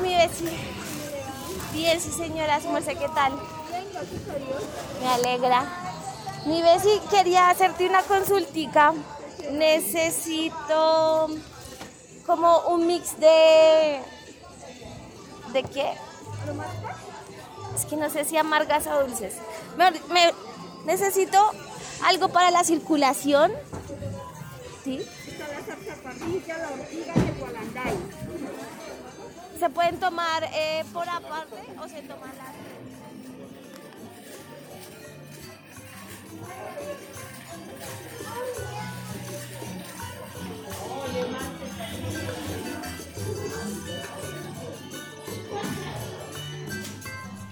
mi vecina. Bien, sí, señora, merced, ¿qué tal? Me alegra. Mi vecina quería hacerte una consultica. Necesito como un mix de... ¿De qué? Es que no sé si amargas o dulces. Necesito algo para la circulación. ¿Sí? ¿Se pueden tomar eh, por aparte o se toman las?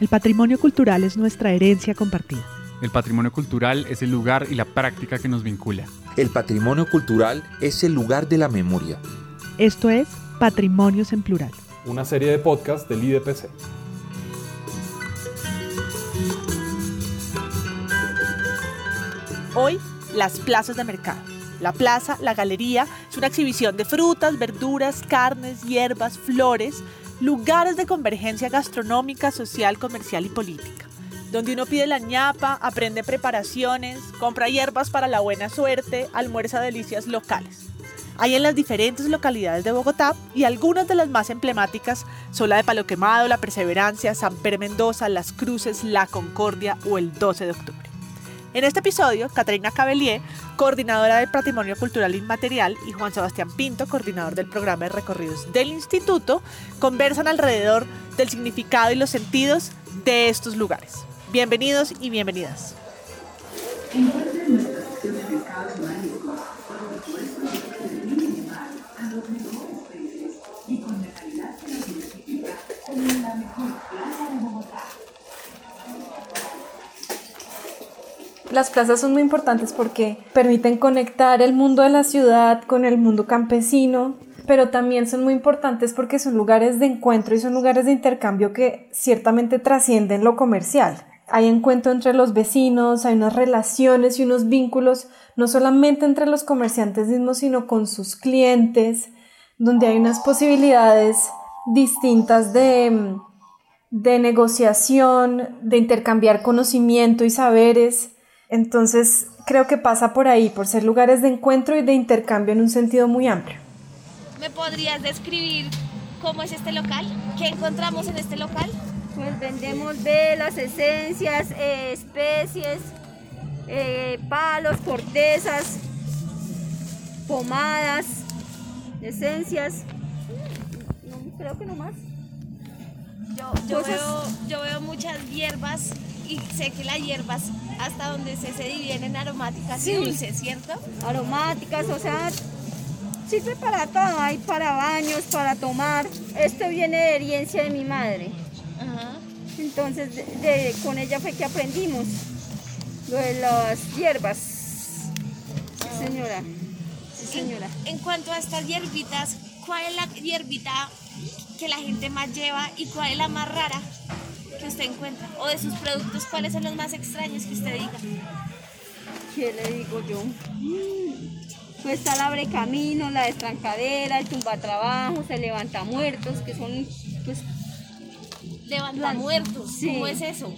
El patrimonio cultural es nuestra herencia compartida. El patrimonio cultural es el lugar y la práctica que nos vincula. El patrimonio cultural es el lugar de la memoria. Esto es Patrimonios en Plural. Una serie de podcasts del IDPC. Hoy, las plazas de mercado. La plaza, la galería, es una exhibición de frutas, verduras, carnes, hierbas, flores, lugares de convergencia gastronómica, social, comercial y política, donde uno pide la ñapa, aprende preparaciones, compra hierbas para la buena suerte, almuerza delicias locales. Hay en las diferentes localidades de Bogotá y algunas de las más emblemáticas son la de Palo Quemado, La Perseverancia, San Pedro Mendoza, Las Cruces, La Concordia o el 12 de octubre. En este episodio, Catarina Cabellier, coordinadora del Patrimonio Cultural Inmaterial, y Juan Sebastián Pinto, coordinador del programa de recorridos del Instituto, conversan alrededor del significado y los sentidos de estos lugares. Bienvenidos y bienvenidas. Las plazas son muy importantes porque permiten conectar el mundo de la ciudad con el mundo campesino, pero también son muy importantes porque son lugares de encuentro y son lugares de intercambio que ciertamente trascienden lo comercial. Hay encuentro entre los vecinos, hay unas relaciones y unos vínculos no solamente entre los comerciantes mismos, sino con sus clientes, donde hay unas posibilidades distintas de, de negociación, de intercambiar conocimiento y saberes. Entonces, creo que pasa por ahí, por ser lugares de encuentro y de intercambio en un sentido muy amplio. ¿Me podrías describir cómo es este local? ¿Qué encontramos en este local? Pues vendemos velas, esencias, eh, especies, eh, palos, cortezas, pomadas, esencias. No, creo que no más. Yo, yo, veo, yo veo muchas hierbas y sé que las hierbas hasta donde se, se dividen en aromáticas y dulces, ¿cierto? Aromáticas, o sea, sirve para todo. Hay para baños, para tomar. Esto viene de herencia de mi madre. Ajá. Entonces, de- de- con ella fue que aprendimos lo de las hierbas. Sí, señora. Sí, señora. En, en cuanto a estas hierbitas, ¿cuál es la hierbita que la gente más lleva y cuál es la más rara que usted encuentra? O de sus productos, ¿cuáles son los más extraños que usted diga? ¿Qué le digo yo? Mm, Pues está la abre camino, la destrancadera, el tumbatrabajos, el levanta muertos, que son, pues, Levanta muertos, sí. ¿cómo es eso?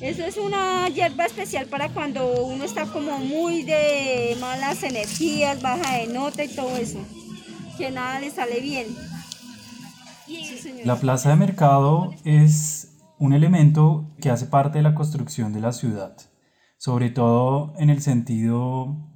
eso es una hierba especial para cuando uno está como muy de malas energías, baja de nota y todo eso, que nada le sale bien. La plaza de mercado es un elemento que hace parte de la construcción de la ciudad, sobre todo en el sentido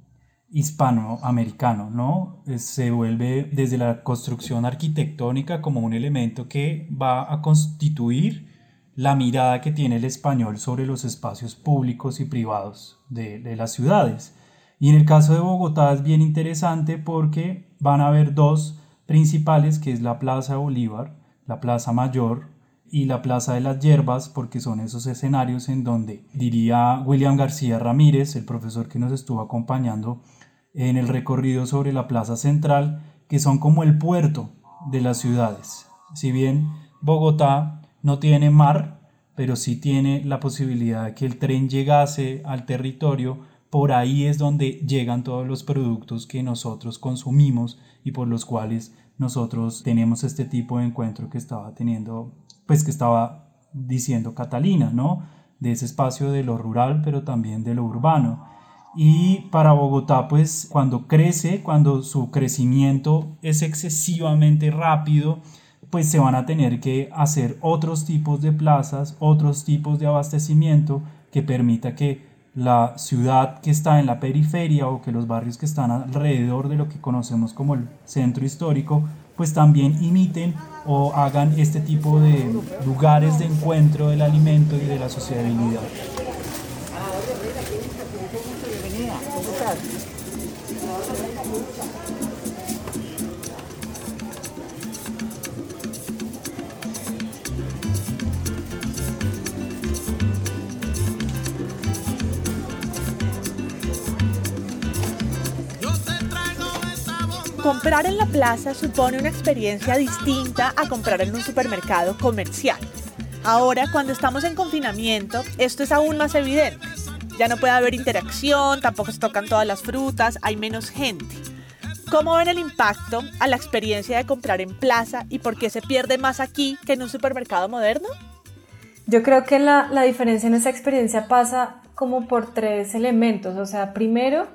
hispanoamericano, ¿no? Se vuelve desde la construcción arquitectónica como un elemento que va a constituir la mirada que tiene el español sobre los espacios públicos y privados de, de las ciudades. Y en el caso de Bogotá es bien interesante porque van a haber dos principales, que es la Plaza Bolívar, la Plaza Mayor y la Plaza de las Hierbas, porque son esos escenarios en donde, diría William García Ramírez, el profesor que nos estuvo acompañando en el recorrido sobre la Plaza Central, que son como el puerto de las ciudades. Si bien Bogotá no tiene mar, pero sí tiene la posibilidad de que el tren llegase al territorio, por ahí es donde llegan todos los productos que nosotros consumimos y por los cuales nosotros tenemos este tipo de encuentro que estaba teniendo, pues que estaba diciendo Catalina, ¿no? De ese espacio de lo rural, pero también de lo urbano. Y para Bogotá, pues cuando crece, cuando su crecimiento es excesivamente rápido, pues se van a tener que hacer otros tipos de plazas, otros tipos de abastecimiento que permita que la ciudad que está en la periferia o que los barrios que están alrededor de lo que conocemos como el centro histórico, pues también imiten o hagan este tipo de lugares de encuentro del alimento y de la sociabilidad. Comprar en la plaza supone una experiencia distinta a comprar en un supermercado comercial. Ahora, cuando estamos en confinamiento, esto es aún más evidente. Ya no puede haber interacción, tampoco se tocan todas las frutas, hay menos gente. ¿Cómo ven el impacto a la experiencia de comprar en plaza y por qué se pierde más aquí que en un supermercado moderno? Yo creo que la, la diferencia en esa experiencia pasa como por tres elementos. O sea, primero,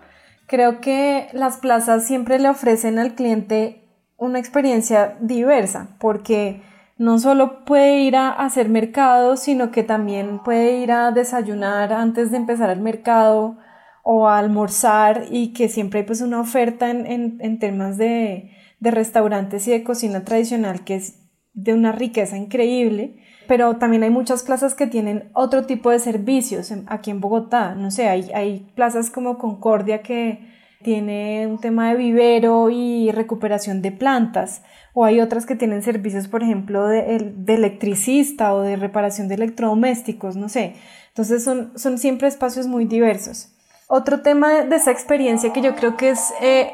Creo que las plazas siempre le ofrecen al cliente una experiencia diversa, porque no solo puede ir a hacer mercado, sino que también puede ir a desayunar antes de empezar el mercado o a almorzar y que siempre hay pues una oferta en, temas de, de restaurantes y de cocina tradicional que es de una riqueza increíble pero también hay muchas plazas que tienen otro tipo de servicios aquí en Bogotá. No sé, hay, hay plazas como Concordia que tiene un tema de vivero y recuperación de plantas, o hay otras que tienen servicios, por ejemplo, de, electricista o de reparación de electrodomésticos, no sé. Entonces son, son siempre espacios muy diversos. Otro tema de esa experiencia que yo creo que es eh,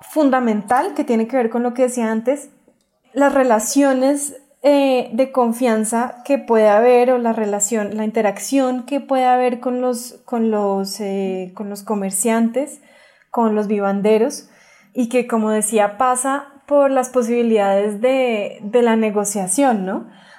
fundamental, que tiene que ver con lo que decía antes, las relaciones eh, de confianza que puede haber o la relación, la interacción que puede haber con los, con los, eh, con los comerciantes, con los vivanderos y que como decía pasa por las posibilidades de, de la negociación, ¿no?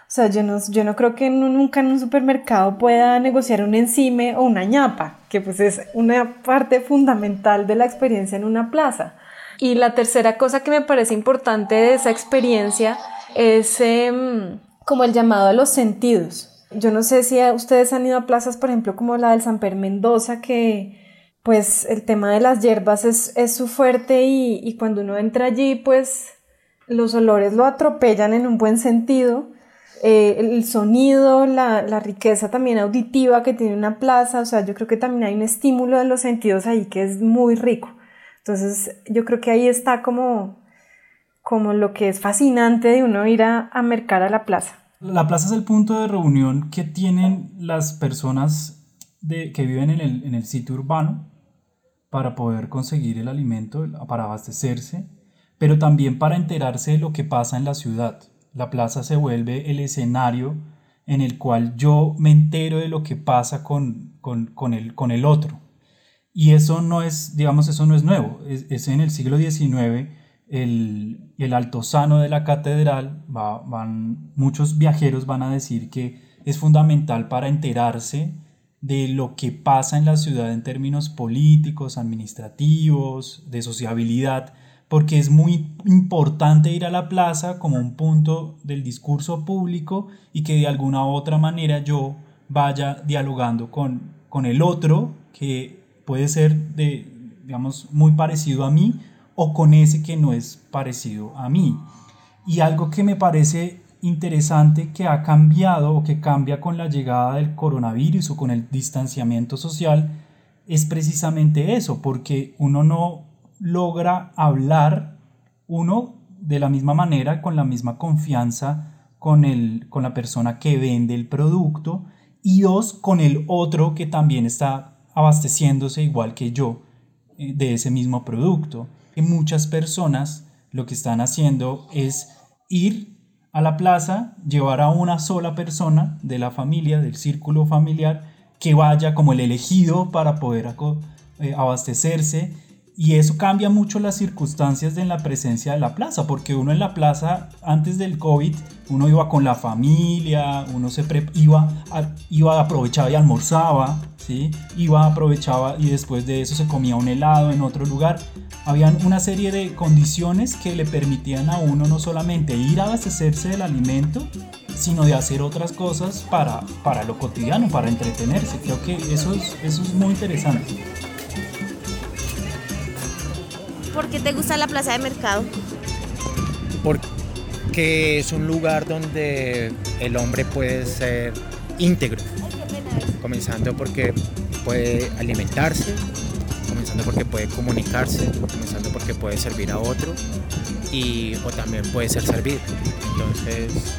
O sea, yo no, yo no creo que nunca en un supermercado pueda negociar un encime o una ñapa, que pues es una parte fundamental de la experiencia en una plaza. Y la tercera cosa que me parece importante de esa experiencia es em, como el llamado a los sentidos. Yo no sé si ustedes han ido a plazas, por ejemplo, como la del San Per Mendoza, que pues el tema de las hierbas es, su fuerte y, cuando uno entra allí, pues los olores lo atropellan en un buen sentido. Eh, el sonido, la, la, riqueza también auditiva que tiene una plaza, o sea, yo creo que también hay un estímulo de los sentidos ahí que es muy rico. Entonces, yo creo que ahí está como como lo que es fascinante de uno ir a, a mercar a la plaza. La plaza es el punto de reunión que tienen las personas de, que viven en el, en el sitio urbano para poder conseguir el alimento, para abastecerse, pero también para enterarse de lo que pasa en la ciudad. La plaza se vuelve el escenario en el cual yo me entero de lo que pasa con, con, con, el, con el otro. Y eso no es, digamos, eso no es nuevo. Es, es en el siglo XIX el, el altozano de la catedral, van, muchos viajeros van a decir que es fundamental para enterarse de lo que pasa en la ciudad en términos políticos, administrativos, de sociabilidad, porque es muy importante ir a la plaza como un punto del discurso público y que de alguna u otra manera yo vaya dialogando con, con el otro que puede ser de, digamos, muy parecido a mí o con ese que no es parecido a mí. Y algo que me parece interesante que ha cambiado o que cambia con la llegada del coronavirus o con el distanciamiento social es precisamente eso, porque uno no logra hablar, uno de la misma manera, con la misma confianza con, el, con la persona que vende el producto y dos, con el otro que también está abasteciéndose igual que yo eh, de ese mismo producto. Muchas personas lo que están haciendo es ir a la plaza, llevar a una sola persona de la familia, del círculo familiar, que vaya como el elegido para poder eh, abastecerse y eso cambia mucho las circunstancias de la presencia de la plaza, porque uno en la plaza antes del COVID, uno iba con la familia, uno se iba, iba, aprovechaba y almorzaba, ¿sí? iba, aprovechaba y después de eso se comía un helado en otro lugar. Habían una serie de condiciones que le permitían a uno no solamente ir a abastecerse del alimento, sino de hacer otras cosas para, para lo cotidiano, para entretenerse. Creo que eso es, eso es muy interesante. ¿Por qué te gusta la plaza de mercado? Porque es un lugar donde el hombre puede ser íntegro. Comenzando porque puede alimentarse, comenzando porque puede comunicarse, comenzando porque puede servir a otro y o también puede ser servido. Entonces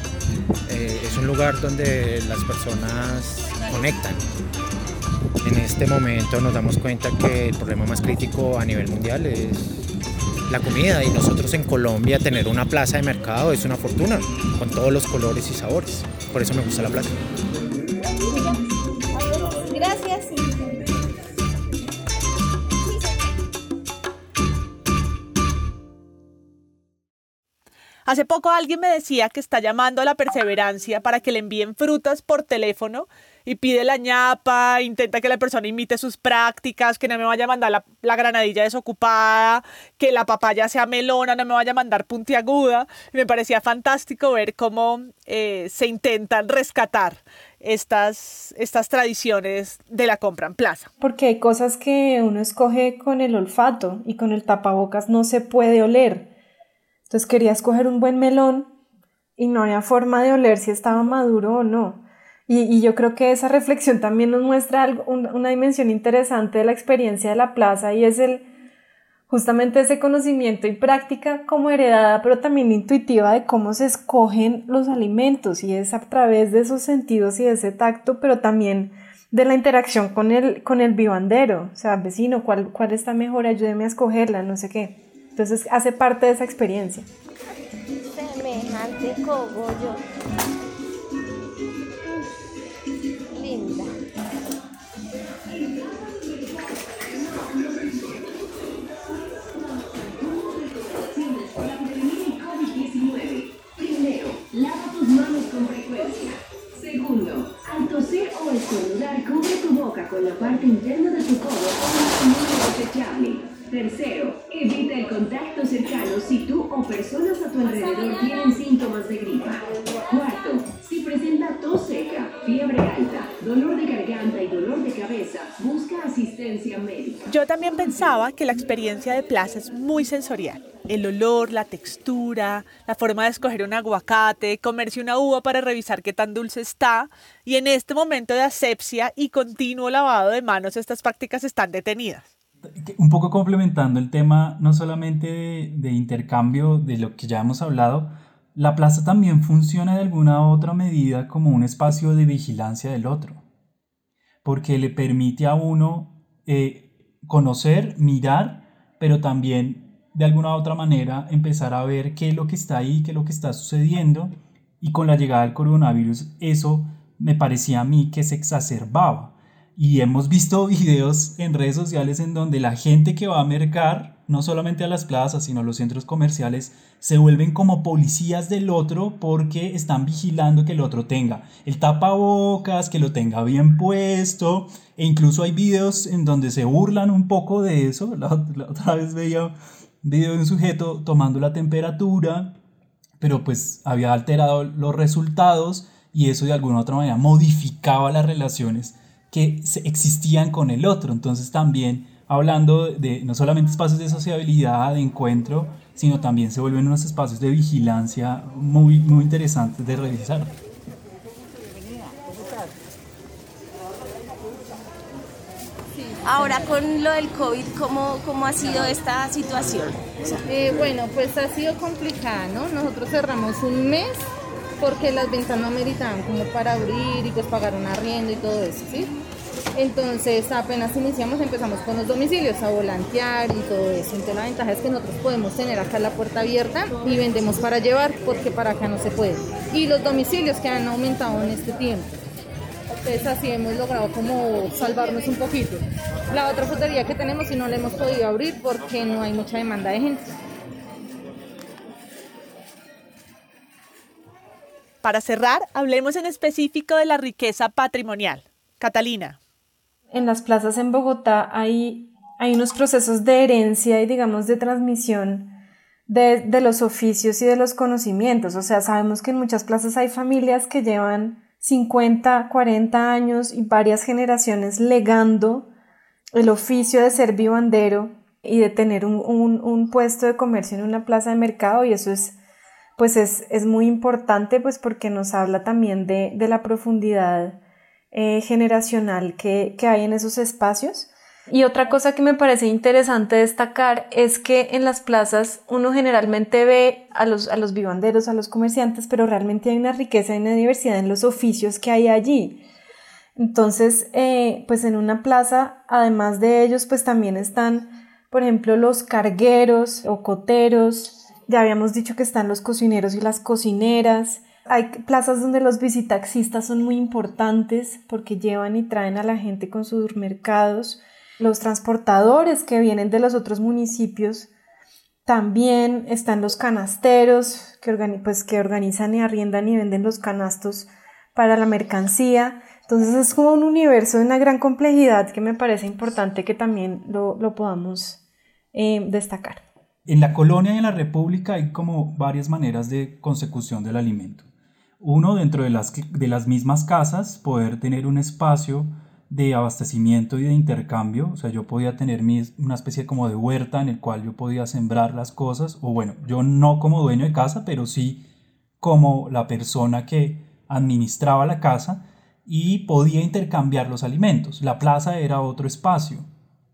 eh, es un lugar donde las personas conectan. En este momento nos damos cuenta que el problema más crítico a nivel mundial es la comida y nosotros en Colombia tener una plaza de mercado es una fortuna con todos los colores y sabores. Por eso me gusta la plaza. Gracias. Hace poco alguien me decía que está llamando a la perseverancia para que le envíen frutas por teléfono y pide la ñapa, intenta que la persona imite sus prácticas, que no me vaya a mandar la, granadilla desocupada, que la papaya sea melona, no me vaya a mandar puntiaguda. me parecía fantástico ver cómo eh, se intentan rescatar estas, estas tradiciones de la compra en plaza. Porque hay cosas que uno escoge con el olfato y con el tapabocas no se puede oler. Entonces quería escoger un buen melón y no había forma de oler si estaba maduro o no. Y, yo creo que esa reflexión también nos muestra algo, una dimensión interesante de la experiencia de la plaza y es el justamente ese conocimiento y práctica como heredada, pero también intuitiva de cómo se escogen los alimentos y es a través de esos sentidos y de ese tacto, pero también de la interacción con el, con el vivandero, o sea, vecino, ¿cuál, cuál está mejor? Ayúdeme a escogerla, no sé qué. Entonces hace parte de esa experiencia. Semejante cogollo. Que la experiencia de plaza es muy sensorial. El olor, la textura, la forma de escoger un aguacate, comerse una uva para revisar qué tan dulce está. Y en este momento de asepsia y continuo lavado de manos, estas prácticas están detenidas un poco complementando el tema no solamente de, intercambio de lo que ya hemos hablado, la plaza también funciona de alguna otra medida como un espacio de vigilancia del otro, porque le permite a uno eh, conocer, mirar, pero también de alguna otra manera empezar a ver qué es lo que está ahí, qué es lo que está sucediendo, y con la llegada del coronavirus eso me parecía a mí que se exacerbaba. Y hemos visto videos en redes sociales en donde la gente que va a mercar, no solamente a las plazas, sino a los centros comerciales, se vuelven como policías del otro porque están vigilando que el otro tenga el tapabocas, que lo tenga bien puesto. E incluso hay videos en donde se burlan un poco de eso. La, otra vez veía un video de un sujeto tomando la temperatura, pero pues había alterado los resultados y eso de alguna otra manera modificaba las relaciones que existían con el otro. Entonces también hablando de no solamente espacios de sociabilidad, de encuentro, sino también se vuelven unos espacios de vigilancia muy, muy interesantes de revisar. Ahora con lo del COVID, ¿cómo, cómo ha sido esta situación? Eh, bueno, pues ha sido complicada, ¿no? Nosotros cerramos un mes porque las ventas no ameritaban como para abrir y pues pagar un arriendo y todo eso, ¿sí? Entonces apenas iniciamos empezamos con los domicilios a volantear y todo eso. Entonces la ventaja es que nosotros podemos tener acá la puerta abierta y vendemos para llevar porque para acá no se puede. Y los domicilios que han aumentado en este tiempo. Entonces así hemos logrado como salvarnos un poquito. La otra frutería que tenemos si no la hemos podido abrir porque no hay mucha demanda de gente. Para cerrar, hablemos en específico de la riqueza patrimonial. Catalina. En las plazas en Bogotá hay, hay unos procesos de herencia y digamos de transmisión de, de los oficios y de los conocimientos. O sea, sabemos que en muchas plazas hay familias que llevan 50, 40 años y varias generaciones legando el oficio de ser vivandero y de tener un, un, puesto de comercio en una plaza de mercado y eso es pues es, es muy importante pues porque nos habla también de, de la profundidad eh, generacional que, que hay en esos espacios. Y otra cosa que me parece interesante destacar es que en las plazas uno generalmente ve a los, a los vivanderos, a los comerciantes, pero realmente hay una riqueza y una diversidad en los oficios que hay allí. Entonces, eh, pues en una plaza, además de ellos, pues también están, por ejemplo, los cargueros o coteros, ya habíamos dicho que están los cocineros y las cocineras. Hay plazas donde los visitaxistas son muy importantes porque llevan y traen a la gente con sus mercados. Los transportadores que vienen de los otros municipios. También están los canasteros que, pues, que organizan y arriendan y venden los canastos para la mercancía. Entonces es como un universo de una gran complejidad que me parece importante que también lo, lo podamos eh, destacar. En la colonia y en la república hay como varias maneras de consecución del alimento. Uno, dentro de las, de las mismas casas, poder tener un espacio de abastecimiento y de intercambio. O sea, yo podía tener mi, una especie como de huerta en el cual yo podía sembrar las cosas. O bueno, yo no como dueño de casa, pero sí como la persona que administraba la casa y podía intercambiar los alimentos. La plaza era otro espacio.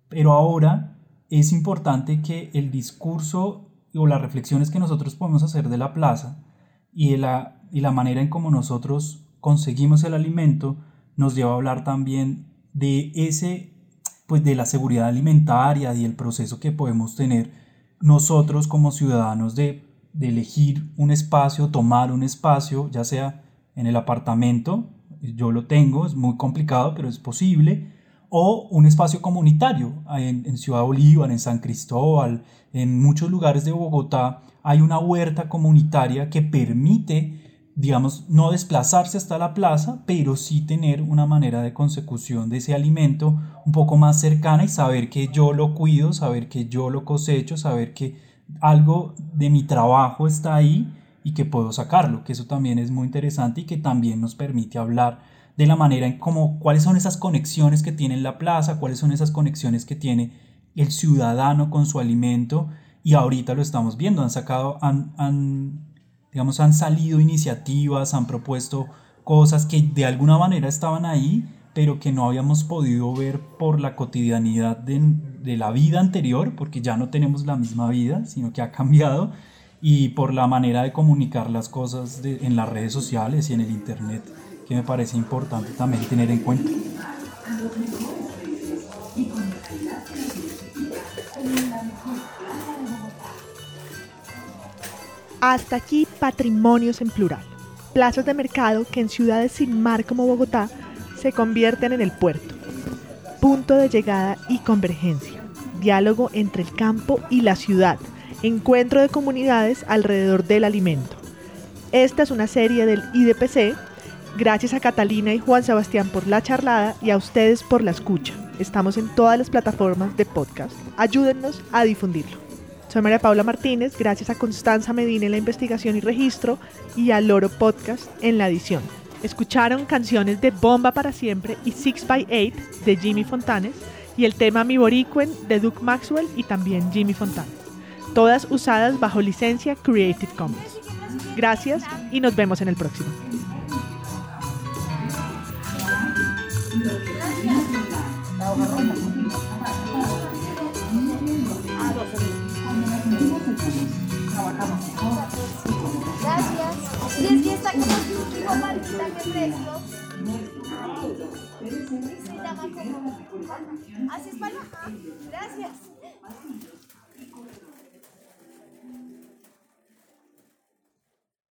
Pero ahora es importante que el discurso o las reflexiones que nosotros podemos hacer de la plaza y, de la, y la manera en cómo nosotros conseguimos el alimento nos lleva a hablar también de ese pues de la seguridad alimentaria y el proceso que podemos tener nosotros como ciudadanos de, de elegir un espacio, tomar un espacio, ya sea en el apartamento, yo lo tengo, es muy complicado, pero es posible, o un espacio comunitario. En, Ciudad Bolívar, en San Cristóbal, en muchos lugares de Bogotá hay una huerta comunitaria que permite, digamos, no desplazarse hasta la plaza, pero sí tener una manera de consecución de ese alimento un poco más cercana y saber que yo lo cuido, saber que yo lo cosecho, saber que algo de mi trabajo está ahí y que puedo sacarlo, que eso también es muy interesante y que también nos permite hablar de la manera en cómo, cuáles son esas conexiones que tiene la plaza, cuáles son esas conexiones que tiene el ciudadano con su alimento y ahorita lo estamos viendo, han sacado, han, han, digamos, han salido iniciativas, han propuesto cosas que de alguna manera estaban ahí, pero que no habíamos podido ver por la cotidianidad de, de la vida anterior, porque ya no tenemos la misma vida, sino que ha cambiado, y por la manera de comunicar las cosas en las redes sociales y en el Internet que me parece importante también tener en cuenta. Hasta aquí patrimonios en plural, plazas de mercado que en ciudades sin mar como Bogotá se convierten en el puerto, punto de llegada y convergencia, diálogo entre el campo y la ciudad, encuentro de comunidades alrededor del alimento. Esta es una serie del IDPC Gracias a Catalina y Juan Sebastián por la charlada y a ustedes por la escucha. Estamos en todas las plataformas de podcast. Ayúdennos a difundirlo. Soy María Paula Martínez, gracias a Constanza Medina en la investigación y registro y a Loro Podcast en la edición. Escucharon canciones de Bomba para Siempre y Six by Eight de Jimmy Fontanes y el tema Mi Boricuen de Duke Maxwell y también Jimmy Fontanes. Todas usadas bajo licencia Creative Commons. Gracias y nos vemos en el próximo. Gracias. Y es que está como tipo maldita que presto. Se llama como. Así es palma. Gracias.